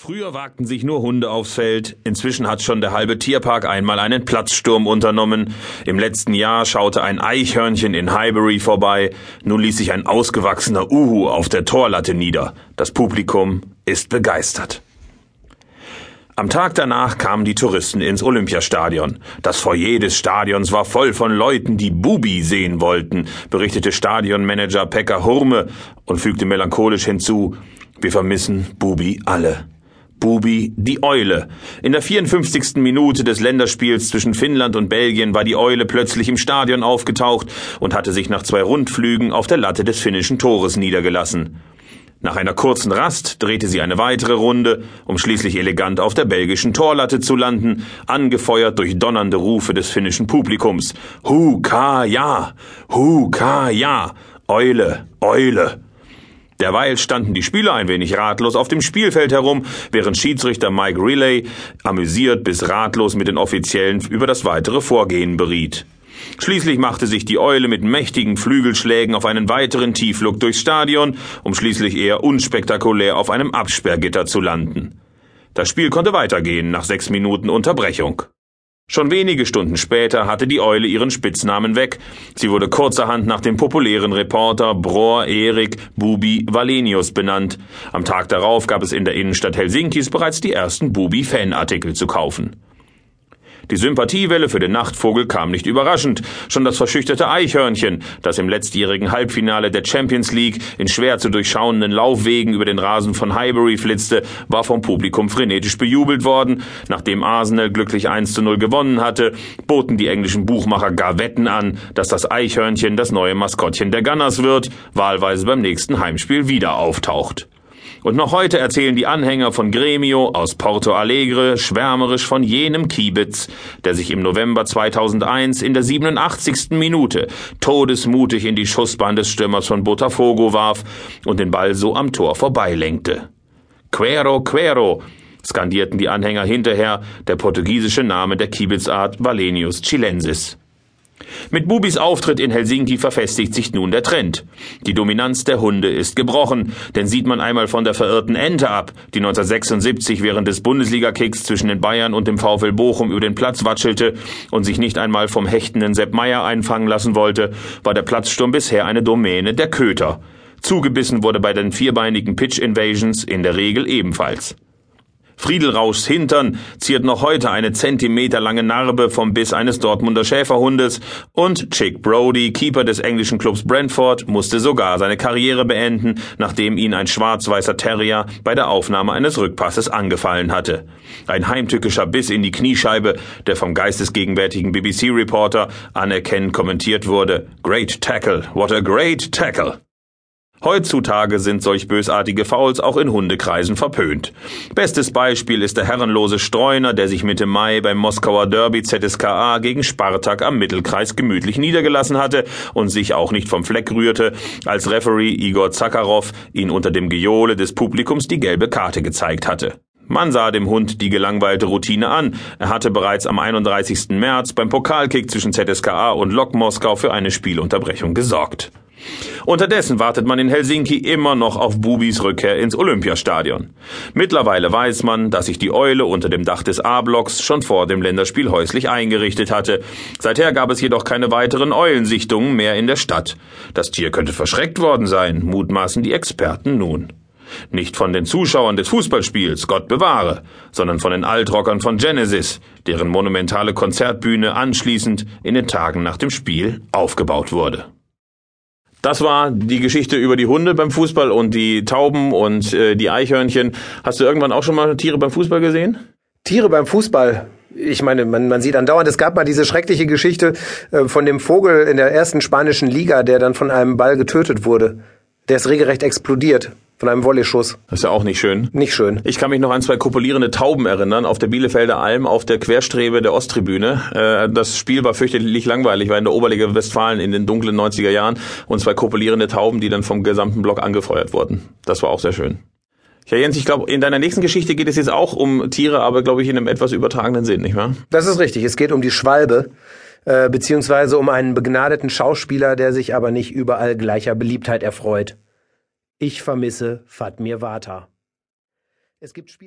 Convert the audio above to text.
Früher wagten sich nur Hunde aufs Feld, inzwischen hat schon der halbe Tierpark einmal einen Platzsturm unternommen. Im letzten Jahr schaute ein Eichhörnchen in Highbury vorbei, nun ließ sich ein ausgewachsener Uhu auf der Torlatte nieder. Das Publikum ist begeistert. Am Tag danach kamen die Touristen ins Olympiastadion. Das Foyer des Stadions war voll von Leuten, die Bubi sehen wollten, berichtete Stadionmanager Pekka Hurme und fügte melancholisch hinzu, wir vermissen Bubi alle. Bubi die Eule. In der 54. Minute des Länderspiels zwischen Finnland und Belgien war die Eule plötzlich im Stadion aufgetaucht und hatte sich nach zwei Rundflügen auf der Latte des finnischen Tores niedergelassen. Nach einer kurzen Rast drehte sie eine weitere Runde, um schließlich elegant auf der belgischen Torlatte zu landen, angefeuert durch donnernde Rufe des finnischen Publikums. Hu ka ja, hu ka ja, Eule, Eule. Derweil standen die Spieler ein wenig ratlos auf dem Spielfeld herum, während Schiedsrichter Mike Riley amüsiert bis ratlos mit den Offiziellen über das weitere Vorgehen beriet. Schließlich machte sich die Eule mit mächtigen Flügelschlägen auf einen weiteren Tiefflug durchs Stadion, um schließlich eher unspektakulär auf einem Absperrgitter zu landen. Das Spiel konnte weitergehen nach sechs Minuten Unterbrechung. Schon wenige Stunden später hatte die Eule ihren Spitznamen weg. Sie wurde kurzerhand nach dem populären Reporter Bror Erik Bubi Valenius benannt. Am Tag darauf gab es in der Innenstadt Helsinkis bereits die ersten Bubi-Fanartikel zu kaufen. Die Sympathiewelle für den Nachtvogel kam nicht überraschend. Schon das verschüchterte Eichhörnchen, das im letztjährigen Halbfinale der Champions League in schwer zu durchschauenden Laufwegen über den Rasen von Highbury flitzte, war vom Publikum frenetisch bejubelt worden. Nachdem Arsenal glücklich 1 zu 0 gewonnen hatte, boten die englischen Buchmacher gar Wetten an, dass das Eichhörnchen das neue Maskottchen der Gunners wird, wahlweise beim nächsten Heimspiel wieder auftaucht. Und noch heute erzählen die Anhänger von Gremio aus Porto Alegre schwärmerisch von jenem Kiebitz, der sich im November 2001 in der 87. Minute todesmutig in die Schussbahn des Stürmers von Botafogo warf und den Ball so am Tor vorbeilenkte. Quero, Quero, skandierten die Anhänger hinterher, der portugiesische Name der Kiebitzart Valenius chilensis. Mit Bubis Auftritt in Helsinki verfestigt sich nun der Trend. Die Dominanz der Hunde ist gebrochen, denn sieht man einmal von der verirrten Ente ab, die 1976 während des Bundesliga-Kicks zwischen den Bayern und dem VfL Bochum über den Platz watschelte und sich nicht einmal vom hechtenden Sepp Meier einfangen lassen wollte, war der Platzsturm bisher eine Domäne der Köter. Zugebissen wurde bei den vierbeinigen Pitch Invasions in der Regel ebenfalls. Friedelrauschs Hintern ziert noch heute eine zentimeterlange Narbe vom Biss eines Dortmunder Schäferhundes und Chick Brody, Keeper des englischen Clubs Brentford, musste sogar seine Karriere beenden, nachdem ihn ein schwarz-weißer Terrier bei der Aufnahme eines Rückpasses angefallen hatte. Ein heimtückischer Biss in die Kniescheibe, der vom geistesgegenwärtigen BBC-Reporter anerkennend kommentiert wurde. Great tackle, what a great tackle. Heutzutage sind solch bösartige Fouls auch in Hundekreisen verpönt. Bestes Beispiel ist der herrenlose Streuner, der sich Mitte Mai beim Moskauer Derby ZSKA gegen Spartak am Mittelkreis gemütlich niedergelassen hatte und sich auch nicht vom Fleck rührte, als Referee Igor Zakharov ihn unter dem Gejohle des Publikums die gelbe Karte gezeigt hatte. Man sah dem Hund die gelangweilte Routine an. Er hatte bereits am 31. März beim Pokalkick zwischen ZSKA und Lok Moskau für eine Spielunterbrechung gesorgt. Unterdessen wartet man in Helsinki immer noch auf Bubis Rückkehr ins Olympiastadion. Mittlerweile weiß man, dass sich die Eule unter dem Dach des A-Blocks schon vor dem Länderspiel häuslich eingerichtet hatte. Seither gab es jedoch keine weiteren Eulensichtungen mehr in der Stadt. Das Tier könnte verschreckt worden sein, mutmaßen die Experten nun. Nicht von den Zuschauern des Fußballspiels, Gott bewahre, sondern von den Altrockern von Genesis, deren monumentale Konzertbühne anschließend in den Tagen nach dem Spiel aufgebaut wurde. Das war die Geschichte über die Hunde beim Fußball und die Tauben und äh, die Eichhörnchen. Hast du irgendwann auch schon mal Tiere beim Fußball gesehen? Tiere beim Fußball. Ich meine, man, man sieht andauernd, es gab mal diese schreckliche Geschichte äh, von dem Vogel in der ersten spanischen Liga, der dann von einem Ball getötet wurde. Der ist regelrecht explodiert. Von einem Volley-Schuss. Das ist ja auch nicht schön. Nicht schön. Ich kann mich noch an zwei kopulierende Tauben erinnern, auf der Bielefelder Alm, auf der Querstrebe der Osttribüne. Äh, das Spiel war fürchterlich langweilig, war in der Oberliga Westfalen in den dunklen 90er Jahren und zwei kopulierende Tauben, die dann vom gesamten Block angefeuert wurden. Das war auch sehr schön. Ja, Jens, ich glaube, in deiner nächsten Geschichte geht es jetzt auch um Tiere, aber glaube ich in einem etwas übertragenen Sinn, nicht wahr? Das ist richtig. Es geht um die Schwalbe, äh, beziehungsweise um einen begnadeten Schauspieler, der sich aber nicht überall gleicher Beliebtheit erfreut. Ich vermisse Fatmir Vata. Es gibt Spiele